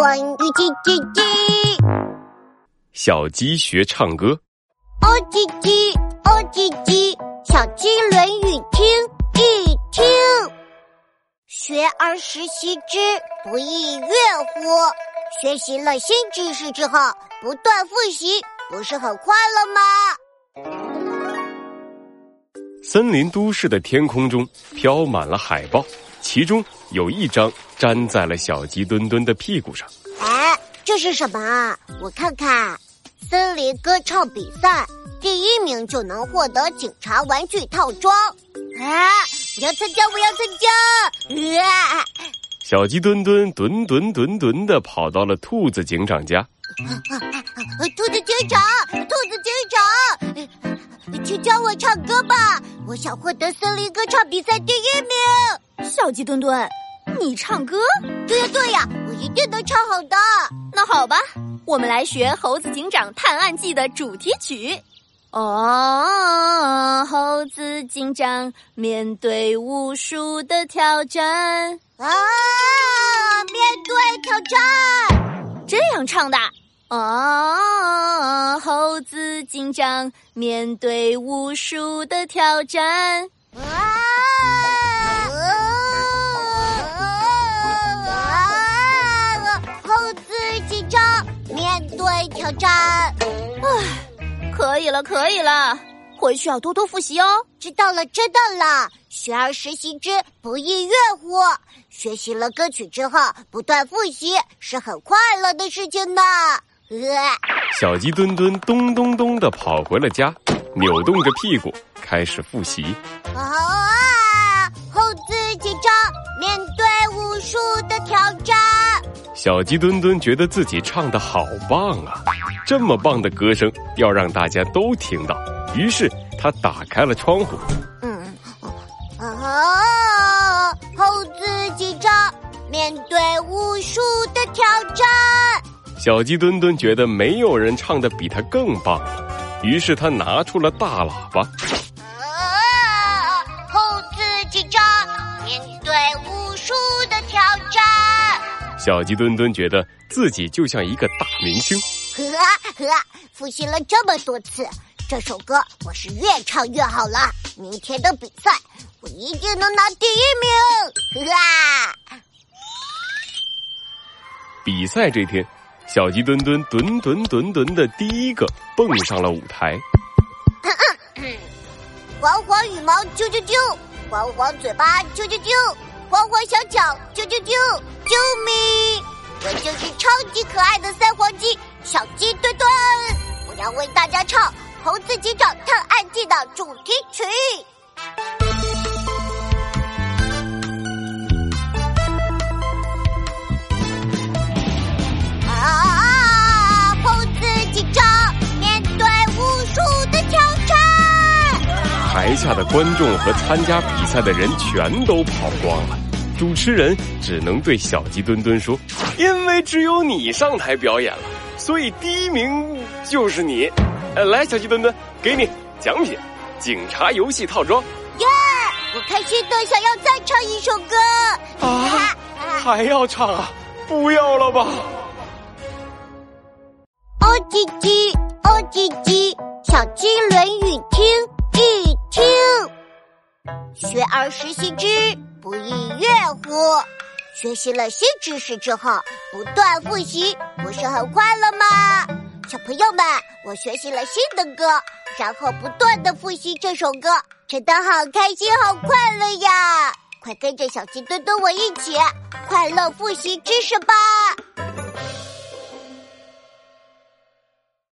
关于叽叽叽，小鸡学唱歌。哦叽叽，哦叽叽，小鸡《论语》听一听。学而时习之，不亦说乎？学习了新知识之后，不断复习，不是很快乐吗？森林都市的天空中飘满了海报，其中有一张粘在了小鸡墩墩的屁股上。哎，这是什么啊？我看看，森林歌唱比赛，第一名就能获得警察玩具套装。啊！我要参加，我要参加！啊！小鸡墩墩墩墩墩墩的跑到了兔子警长家。兔子警长，兔子警长，请教我唱歌吧！我想获得森林歌唱比赛第一名。小鸡墩墩，你唱歌？对呀对呀，我一定能唱好的。那好吧，我们来学《猴子警长探案记》的主题曲。哦，猴子警长面对无数的挑战啊，面对挑战，这样唱的。哦，猴子警长面对无数的挑战啊，战，唉。可以了，可以了，回去要多多复习哦。知道了，知道了。学而时习之，不亦乐乎？学习了歌曲之后，不断复习是很快乐的事情呢。呃小鸡墩墩咚咚咚的跑回了家，扭动着屁股开始复习。啊！猴子警长面对无数的挑战。小鸡墩墩觉得自己唱的好棒啊！这么棒的歌声要让大家都听到，于是他打开了窗户。嗯，啊！猴子警长面对无数的挑战。小鸡墩墩觉得没有人唱的比他更棒，于是他拿出了大喇叭。啊！猴子警长面对无数的挑战。小鸡墩墩觉得自己就像一个大明星。呵呵，复习了这么多次，这首歌我是越唱越好了。明天的比赛，我一定能拿第一名。呵比赛这天，小鸡墩墩墩墩墩墩的第一个蹦上了舞台。黄黄羽毛啾啾啾，黄黄嘴巴啾啾啾，黄黄小脚啾啾啾，救命！我就是超级可爱的三黄鸡小鸡墩墩，我要为大家唱《猴子警长探案记》的主题曲。啊！猴子警长面对无数的挑战，台下的观众和参加比赛的人全都跑光了。主持人只能对小鸡墩墩说：“因为只有你上台表演了，所以第一名就是你。呃，来，小鸡墩墩，给你奖品——警察游戏套装。”耶！我开心的想要再唱一首歌啊！还要唱啊？不要了吧！哦叽叽，哦叽叽，小鸡《论语》听一听，学而时习之。不亦乐乎？学习了新知识之后，不断复习，不是很快乐吗？小朋友们，我学习了新的歌，然后不断的复习这首歌，真的好开心，好快乐呀！快跟着小鸡墩墩我一起快乐复习知识吧！